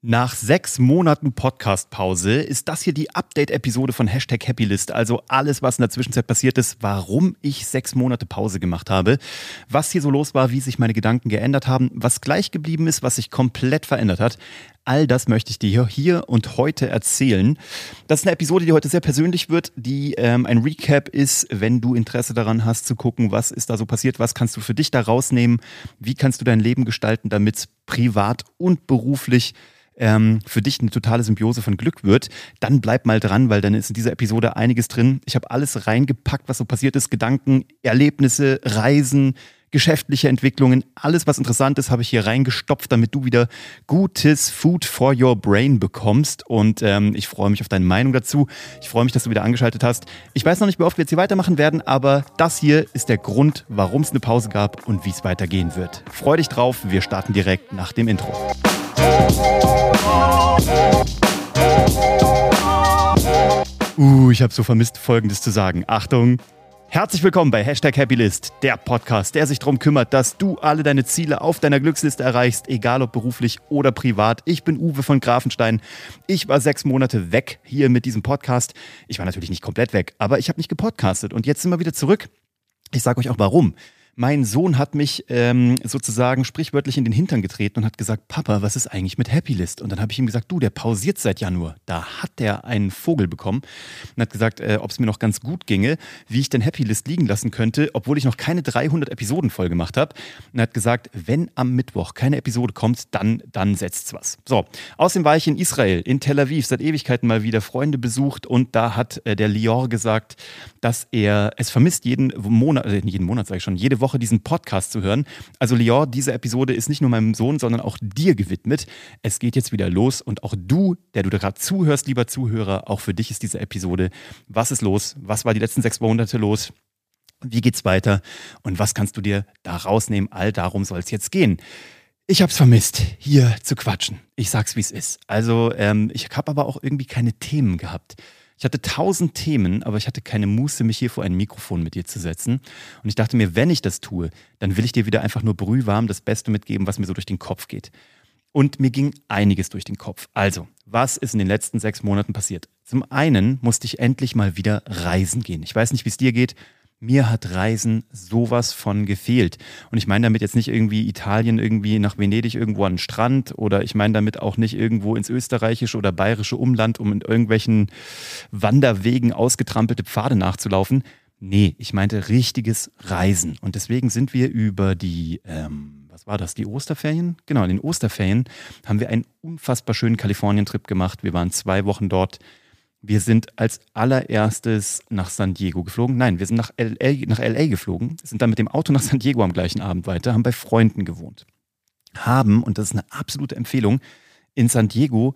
Nach sechs Monaten Podcast-Pause ist das hier die Update-Episode von Hashtag Happylist. Also alles, was in der Zwischenzeit passiert ist, warum ich sechs Monate Pause gemacht habe, was hier so los war, wie sich meine Gedanken geändert haben, was gleich geblieben ist, was sich komplett verändert hat. All das möchte ich dir hier und heute erzählen. Das ist eine Episode, die heute sehr persönlich wird, die ähm, ein Recap ist, wenn du Interesse daran hast zu gucken, was ist da so passiert, was kannst du für dich da rausnehmen, wie kannst du dein Leben gestalten, damit privat und beruflich ähm, für dich eine totale Symbiose von Glück wird, dann bleib mal dran, weil dann ist in dieser Episode einiges drin. Ich habe alles reingepackt, was so passiert ist, Gedanken, Erlebnisse, Reisen, geschäftliche Entwicklungen, alles was interessant ist, habe ich hier reingestopft, damit du wieder gutes Food for your Brain bekommst. Und ähm, ich freue mich auf deine Meinung dazu. Ich freue mich, dass du wieder angeschaltet hast. Ich weiß noch nicht, wie oft wir jetzt hier weitermachen werden, aber das hier ist der Grund, warum es eine Pause gab und wie es weitergehen wird. Freu dich drauf, wir starten direkt nach dem Intro. Uh, ich habe so vermisst, Folgendes zu sagen. Achtung! Herzlich willkommen bei Hashtag Happylist, der Podcast, der sich darum kümmert, dass du alle deine Ziele auf deiner Glücksliste erreichst, egal ob beruflich oder privat. Ich bin Uwe von Grafenstein. Ich war sechs Monate weg hier mit diesem Podcast. Ich war natürlich nicht komplett weg, aber ich habe nicht gepodcastet und jetzt sind wir wieder zurück. Ich sage euch auch warum. Mein Sohn hat mich ähm, sozusagen sprichwörtlich in den Hintern getreten und hat gesagt, Papa, was ist eigentlich mit Happy List? Und dann habe ich ihm gesagt, du, der pausiert seit Januar. Da hat der einen Vogel bekommen und hat gesagt, äh, ob es mir noch ganz gut ginge, wie ich denn Happy List liegen lassen könnte, obwohl ich noch keine 300 Episoden voll gemacht habe. Und hat gesagt, wenn am Mittwoch keine Episode kommt, dann, dann setzt's was. So, außerdem war ich in Israel, in Tel Aviv, seit Ewigkeiten mal wieder Freunde besucht und da hat äh, der Lior gesagt, dass er es vermisst, jeden Monat, äh, jeden Monat sage ich schon, jede Woche Woche diesen Podcast zu hören. Also Leon, diese Episode ist nicht nur meinem Sohn, sondern auch dir gewidmet. Es geht jetzt wieder los und auch du, der du gerade zuhörst, lieber Zuhörer, auch für dich ist diese Episode. Was ist los? Was war die letzten sechs Monate los? Wie geht's weiter? Und was kannst du dir da rausnehmen? All darum soll es jetzt gehen. Ich hab's vermisst, hier zu quatschen. Ich sag's, wie es ist. Also, ähm, ich habe aber auch irgendwie keine Themen gehabt. Ich hatte tausend Themen, aber ich hatte keine Muße, mich hier vor ein Mikrofon mit dir zu setzen. Und ich dachte mir, wenn ich das tue, dann will ich dir wieder einfach nur brühwarm das Beste mitgeben, was mir so durch den Kopf geht. Und mir ging einiges durch den Kopf. Also, was ist in den letzten sechs Monaten passiert? Zum einen musste ich endlich mal wieder reisen gehen. Ich weiß nicht, wie es dir geht. Mir hat Reisen sowas von gefehlt. Und ich meine damit jetzt nicht irgendwie Italien irgendwie nach Venedig irgendwo an den Strand oder ich meine damit auch nicht irgendwo ins österreichische oder bayerische Umland, um in irgendwelchen Wanderwegen ausgetrampelte Pfade nachzulaufen. Nee, ich meinte richtiges Reisen. Und deswegen sind wir über die, ähm, was war das, die Osterferien? Genau, in den Osterferien haben wir einen unfassbar schönen Kalifornien-Trip gemacht. Wir waren zwei Wochen dort wir sind als allererstes nach San Diego geflogen. Nein, wir sind nach LA, nach LA geflogen, sind dann mit dem Auto nach San Diego am gleichen Abend weiter, haben bei Freunden gewohnt. Haben, und das ist eine absolute Empfehlung, in San Diego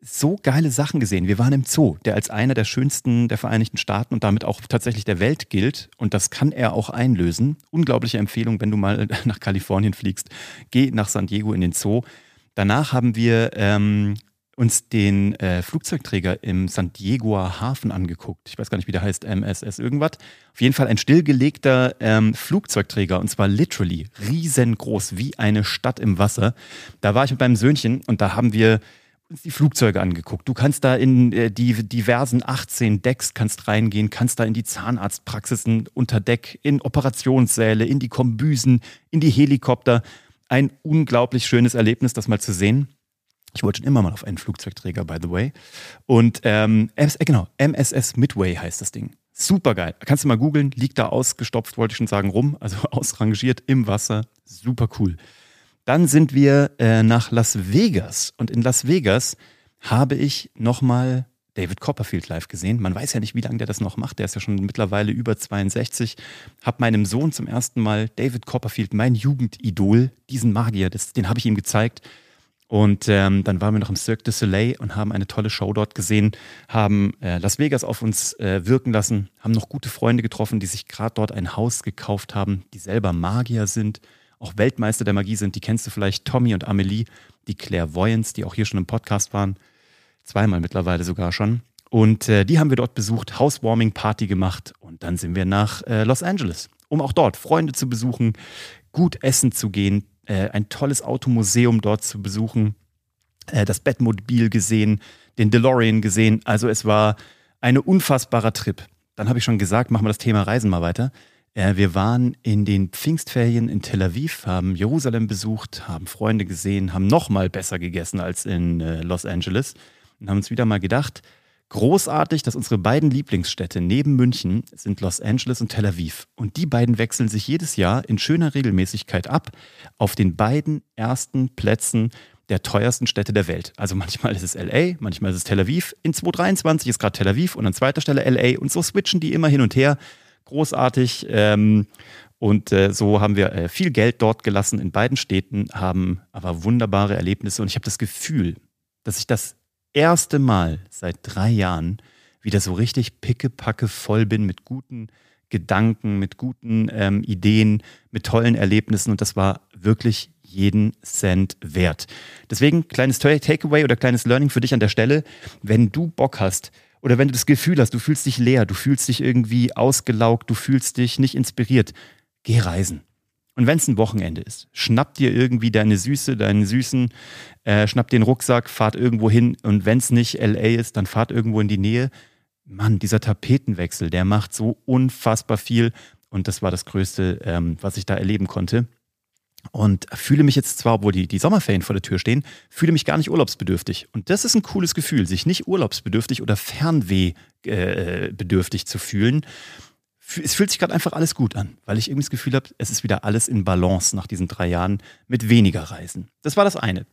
so geile Sachen gesehen. Wir waren im Zoo, der als einer der schönsten der Vereinigten Staaten und damit auch tatsächlich der Welt gilt. Und das kann er auch einlösen. Unglaubliche Empfehlung, wenn du mal nach Kalifornien fliegst. Geh nach San Diego in den Zoo. Danach haben wir ähm, uns den äh, Flugzeugträger im San Diegoer Hafen angeguckt. Ich weiß gar nicht, wie der heißt, MSS irgendwas. Auf jeden Fall ein stillgelegter ähm, Flugzeugträger und zwar literally riesengroß, wie eine Stadt im Wasser. Da war ich mit meinem Söhnchen und da haben wir uns die Flugzeuge angeguckt. Du kannst da in äh, die diversen 18 Decks kannst reingehen, kannst da in die Zahnarztpraxisen unter Deck, in Operationssäle, in die Kombüsen, in die Helikopter. Ein unglaublich schönes Erlebnis, das mal zu sehen. Ich wollte schon immer mal auf einen Flugzeugträger, by the way. Und ähm, äh, genau, MSS Midway heißt das Ding. Super geil. Kannst du mal googeln, liegt da ausgestopft, wollte ich schon sagen, rum, also ausrangiert im Wasser. Super cool. Dann sind wir äh, nach Las Vegas. Und in Las Vegas habe ich nochmal David Copperfield live gesehen. Man weiß ja nicht, wie lange der das noch macht. Der ist ja schon mittlerweile über 62. Hab meinem Sohn zum ersten Mal David Copperfield, mein Jugendidol, diesen Magier, das, den habe ich ihm gezeigt. Und ähm, dann waren wir noch im Cirque du Soleil und haben eine tolle Show dort gesehen, haben äh, Las Vegas auf uns äh, wirken lassen, haben noch gute Freunde getroffen, die sich gerade dort ein Haus gekauft haben, die selber Magier sind, auch Weltmeister der Magie sind. Die kennst du vielleicht, Tommy und Amelie, die Clairvoyants, die auch hier schon im Podcast waren, zweimal mittlerweile sogar schon. Und äh, die haben wir dort besucht, Housewarming-Party gemacht und dann sind wir nach äh, Los Angeles, um auch dort Freunde zu besuchen, gut essen zu gehen, äh, ein tolles Automuseum dort zu besuchen. äh, das Bettmobil gesehen, den DeLorean gesehen. Also es war ein unfassbarer Trip. Dann habe ich schon gesagt, machen wir das Thema Reisen mal weiter. Äh, wir waren in den Pfingstferien in Tel Aviv, haben Jerusalem besucht, haben Freunde gesehen, haben noch mal besser gegessen als in äh, Los Angeles und haben uns wieder mal gedacht, großartig, dass unsere beiden Lieblingsstädte neben München sind Los Angeles und Tel Aviv. Und die beiden wechseln sich jedes Jahr in schöner Regelmäßigkeit ab auf den beiden ersten Plätzen der teuersten Städte der Welt. Also manchmal ist es LA, manchmal ist es Tel Aviv. In 2023 ist gerade Tel Aviv und an zweiter Stelle LA. Und so switchen die immer hin und her großartig. Ähm, und äh, so haben wir äh, viel Geld dort gelassen in beiden Städten, haben aber wunderbare Erlebnisse. Und ich habe das Gefühl, dass ich das erste Mal seit drei Jahren wieder so richtig pickepacke voll bin mit guten Gedanken, mit guten ähm, Ideen, mit tollen Erlebnissen. Und das war wirklich jeden Cent wert. Deswegen kleines Takeaway oder kleines Learning für dich an der Stelle. Wenn du Bock hast, oder wenn du das Gefühl hast, du fühlst dich leer, du fühlst dich irgendwie ausgelaugt, du fühlst dich nicht inspiriert, geh reisen. Und wenn es ein Wochenende ist, schnapp dir irgendwie deine Süße, deinen Süßen, äh, schnapp den Rucksack, fahrt irgendwo hin. Und wenn es nicht LA ist, dann fahrt irgendwo in die Nähe. Mann, dieser Tapetenwechsel, der macht so unfassbar viel. Und das war das Größte, ähm, was ich da erleben konnte. Und fühle mich jetzt zwar, obwohl die, die Sommerferien vor der Tür stehen, fühle mich gar nicht urlaubsbedürftig. Und das ist ein cooles Gefühl, sich nicht urlaubsbedürftig oder fernwehbedürftig äh, zu fühlen. Es fühlt sich gerade einfach alles gut an, weil ich irgendwie das Gefühl habe, es ist wieder alles in Balance nach diesen drei Jahren mit weniger Reisen. Das war das eine.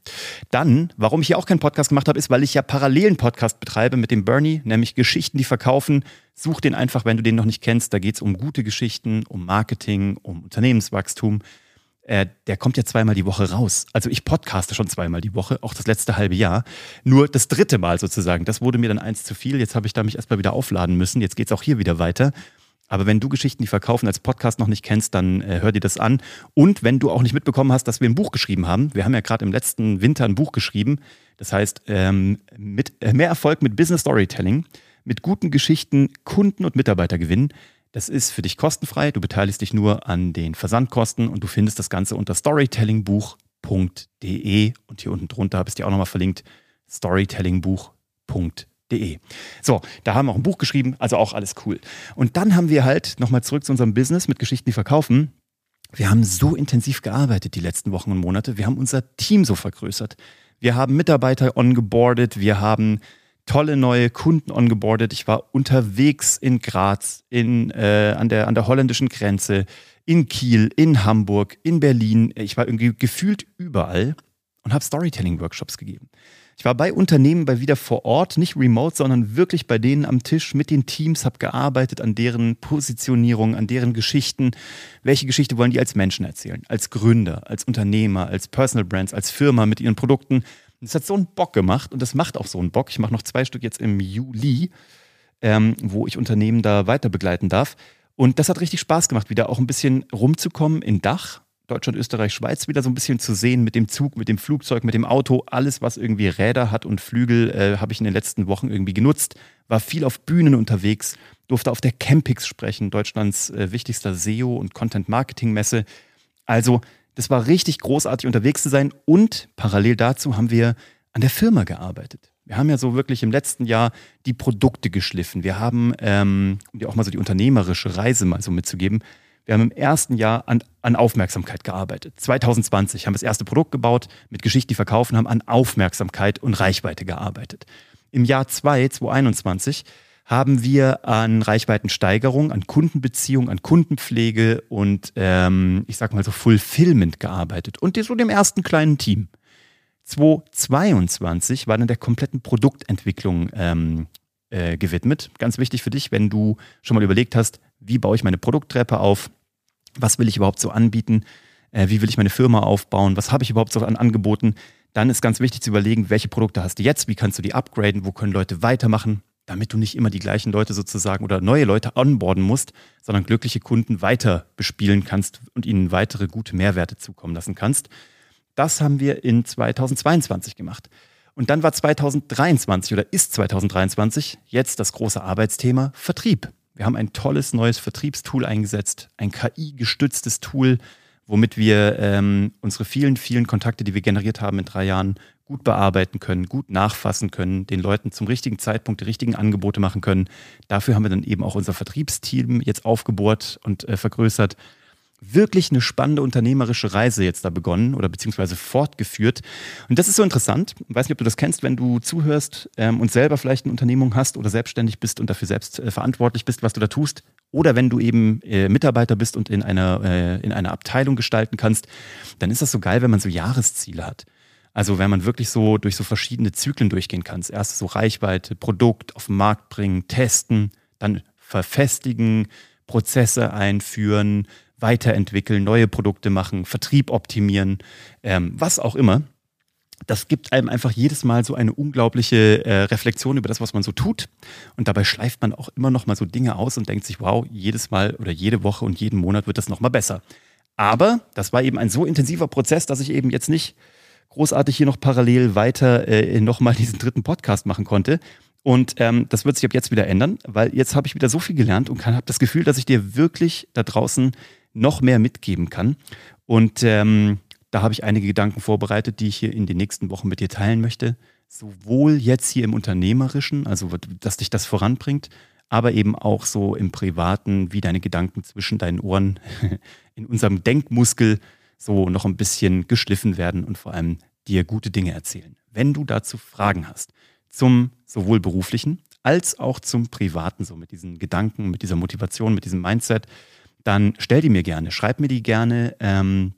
Dann, warum ich hier auch keinen Podcast gemacht habe, ist, weil ich ja parallelen Podcast betreibe mit dem Bernie, nämlich Geschichten, die verkaufen. Such den einfach, wenn du den noch nicht kennst. Da geht es um gute Geschichten, um Marketing, um Unternehmenswachstum äh, der kommt ja zweimal die Woche raus. Also ich podcaste schon zweimal die Woche, auch das letzte halbe Jahr. Nur das dritte Mal sozusagen. Das wurde mir dann eins zu viel. Jetzt habe ich da mich erstmal wieder aufladen müssen. Jetzt geht es auch hier wieder weiter. Aber wenn du Geschichten, die verkaufen, als Podcast noch nicht kennst, dann äh, hör dir das an. Und wenn du auch nicht mitbekommen hast, dass wir ein Buch geschrieben haben, wir haben ja gerade im letzten Winter ein Buch geschrieben, das heißt ähm, mit äh, mehr Erfolg mit Business Storytelling, mit guten Geschichten Kunden und Mitarbeiter gewinnen. Das ist für dich kostenfrei. Du beteiligst dich nur an den Versandkosten und du findest das Ganze unter storytellingbuch.de und hier unten drunter habe ich dir auch nochmal verlinkt, storytellingbuch.de. So, da haben wir auch ein Buch geschrieben, also auch alles cool. Und dann haben wir halt nochmal zurück zu unserem Business mit Geschichten, die verkaufen. Wir haben so intensiv gearbeitet die letzten Wochen und Monate. Wir haben unser Team so vergrößert. Wir haben Mitarbeiter ongeboardet. Wir haben tolle neue Kunden ongeboardet. Ich war unterwegs in Graz, in, äh, an, der, an der holländischen Grenze, in Kiel, in Hamburg, in Berlin. Ich war irgendwie gefühlt überall und habe Storytelling-Workshops gegeben. Ich war bei Unternehmen bei wieder vor Ort, nicht remote, sondern wirklich bei denen am Tisch mit den Teams, habe gearbeitet an deren Positionierung, an deren Geschichten. Welche Geschichte wollen die als Menschen erzählen? Als Gründer, als Unternehmer, als Personal Brands, als Firma mit ihren Produkten das hat so einen Bock gemacht und das macht auch so einen Bock. Ich mache noch zwei Stück jetzt im Juli, ähm, wo ich Unternehmen da weiter begleiten darf. Und das hat richtig Spaß gemacht, wieder auch ein bisschen rumzukommen in Dach. Deutschland, Österreich, Schweiz wieder so ein bisschen zu sehen mit dem Zug, mit dem Flugzeug, mit dem Auto. Alles, was irgendwie Räder hat und Flügel, äh, habe ich in den letzten Wochen irgendwie genutzt. War viel auf Bühnen unterwegs, durfte auf der Campix sprechen, Deutschlands äh, wichtigster SEO- und Content-Marketing-Messe. Also das war richtig großartig unterwegs zu sein und parallel dazu haben wir an der Firma gearbeitet. Wir haben ja so wirklich im letzten Jahr die Produkte geschliffen. Wir haben, ähm, um dir auch mal so die unternehmerische Reise mal so mitzugeben, wir haben im ersten Jahr an, an Aufmerksamkeit gearbeitet. 2020 haben wir das erste Produkt gebaut, mit Geschichte, die verkaufen, haben an Aufmerksamkeit und Reichweite gearbeitet. Im Jahr 2, 2021, haben wir an Reichweitensteigerung, an Kundenbeziehung, an Kundenpflege und ähm, ich sag mal so Fulfillment gearbeitet und so dem ersten kleinen Team. 2022 war dann der kompletten Produktentwicklung ähm, äh, gewidmet. Ganz wichtig für dich, wenn du schon mal überlegt hast, wie baue ich meine Produkttreppe auf, was will ich überhaupt so anbieten, äh, wie will ich meine Firma aufbauen, was habe ich überhaupt so an Angeboten, dann ist ganz wichtig zu überlegen, welche Produkte hast du jetzt, wie kannst du die upgraden, wo können Leute weitermachen, damit du nicht immer die gleichen Leute sozusagen oder neue Leute onboarden musst, sondern glückliche Kunden weiter bespielen kannst und ihnen weitere gute Mehrwerte zukommen lassen kannst. Das haben wir in 2022 gemacht. Und dann war 2023 oder ist 2023 jetzt das große Arbeitsthema Vertrieb. Wir haben ein tolles neues Vertriebstool eingesetzt, ein KI-gestütztes Tool, womit wir ähm, unsere vielen, vielen Kontakte, die wir generiert haben in drei Jahren, gut bearbeiten können, gut nachfassen können, den Leuten zum richtigen Zeitpunkt die richtigen Angebote machen können. Dafür haben wir dann eben auch unser Vertriebsteam jetzt aufgebohrt und äh, vergrößert wirklich eine spannende unternehmerische Reise jetzt da begonnen oder beziehungsweise fortgeführt. Und das ist so interessant. Ich weiß nicht, ob du das kennst, wenn du zuhörst ähm, und selber vielleicht eine Unternehmung hast oder selbstständig bist und dafür selbst äh, verantwortlich bist, was du da tust. Oder wenn du eben äh, Mitarbeiter bist und in einer, äh, in einer Abteilung gestalten kannst, dann ist das so geil, wenn man so Jahresziele hat. Also wenn man wirklich so durch so verschiedene Zyklen durchgehen kann. Erst so Reichweite, Produkt auf den Markt bringen, testen, dann verfestigen, Prozesse einführen, weiterentwickeln, neue Produkte machen, Vertrieb optimieren, ähm, was auch immer. Das gibt einem einfach jedes Mal so eine unglaubliche äh, Reflexion über das, was man so tut. Und dabei schleift man auch immer noch mal so Dinge aus und denkt sich, wow, jedes Mal oder jede Woche und jeden Monat wird das noch mal besser. Aber das war eben ein so intensiver Prozess, dass ich eben jetzt nicht großartig hier noch parallel weiter äh, nochmal diesen dritten Podcast machen konnte. Und ähm, das wird sich ab jetzt wieder ändern, weil jetzt habe ich wieder so viel gelernt und habe das Gefühl, dass ich dir wirklich da draußen noch mehr mitgeben kann. Und ähm, da habe ich einige Gedanken vorbereitet, die ich hier in den nächsten Wochen mit dir teilen möchte. Sowohl jetzt hier im Unternehmerischen, also dass dich das voranbringt, aber eben auch so im Privaten, wie deine Gedanken zwischen deinen Ohren in unserem Denkmuskel so noch ein bisschen geschliffen werden und vor allem dir gute Dinge erzählen. Wenn du dazu Fragen hast, zum sowohl beruflichen als auch zum privaten, so mit diesen Gedanken, mit dieser Motivation, mit diesem Mindset, dann stell die mir gerne, schreib mir die gerne. Ähm,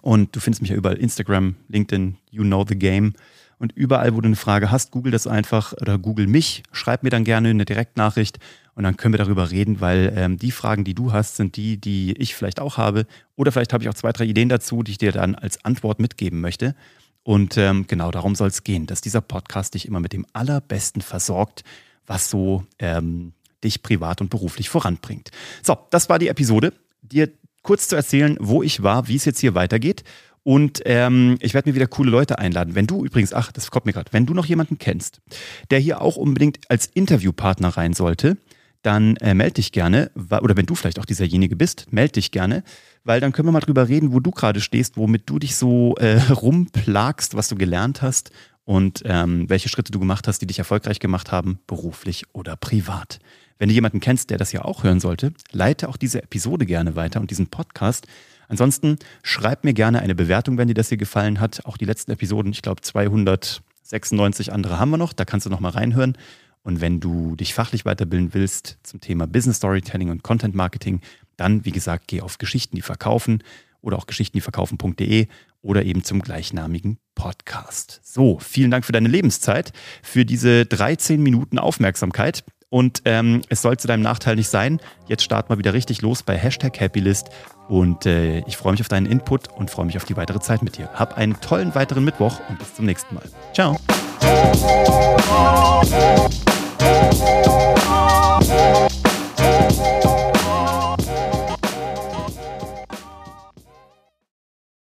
und du findest mich ja überall Instagram, LinkedIn, you know the game. Und überall, wo du eine Frage hast, google das einfach oder google mich, schreib mir dann gerne eine Direktnachricht und dann können wir darüber reden, weil ähm, die Fragen, die du hast, sind die, die ich vielleicht auch habe. Oder vielleicht habe ich auch zwei, drei Ideen dazu, die ich dir dann als Antwort mitgeben möchte. Und ähm, genau darum soll es gehen, dass dieser Podcast dich immer mit dem Allerbesten versorgt, was so ähm, dich privat und beruflich voranbringt. So, das war die Episode. Dir kurz zu erzählen, wo ich war, wie es jetzt hier weitergeht. Und ähm, ich werde mir wieder coole Leute einladen. Wenn du übrigens, ach, das kommt mir gerade, wenn du noch jemanden kennst, der hier auch unbedingt als Interviewpartner rein sollte, dann äh, melde dich gerne. Oder wenn du vielleicht auch dieserjenige bist, melde dich gerne, weil dann können wir mal drüber reden, wo du gerade stehst, womit du dich so äh, rumplagst, was du gelernt hast und ähm, welche Schritte du gemacht hast, die dich erfolgreich gemacht haben, beruflich oder privat. Wenn du jemanden kennst, der das ja auch hören sollte, leite auch diese Episode gerne weiter und diesen Podcast. Ansonsten schreib mir gerne eine Bewertung, wenn dir das hier gefallen hat. Auch die letzten Episoden, ich glaube 296 andere haben wir noch, da kannst du noch mal reinhören. Und wenn du dich fachlich weiterbilden willst zum Thema Business Storytelling und Content Marketing, dann, wie gesagt, geh auf Geschichten, die verkaufen oder auch geschichten, die verkaufen.de oder eben zum gleichnamigen Podcast. So, vielen Dank für deine Lebenszeit, für diese 13 Minuten Aufmerksamkeit. Und ähm, es soll zu deinem Nachteil nicht sein. Jetzt starten wir wieder richtig los bei Hashtag Happylist. Und äh, ich freue mich auf deinen Input und freue mich auf die weitere Zeit mit dir. Hab einen tollen weiteren Mittwoch und bis zum nächsten Mal. Ciao.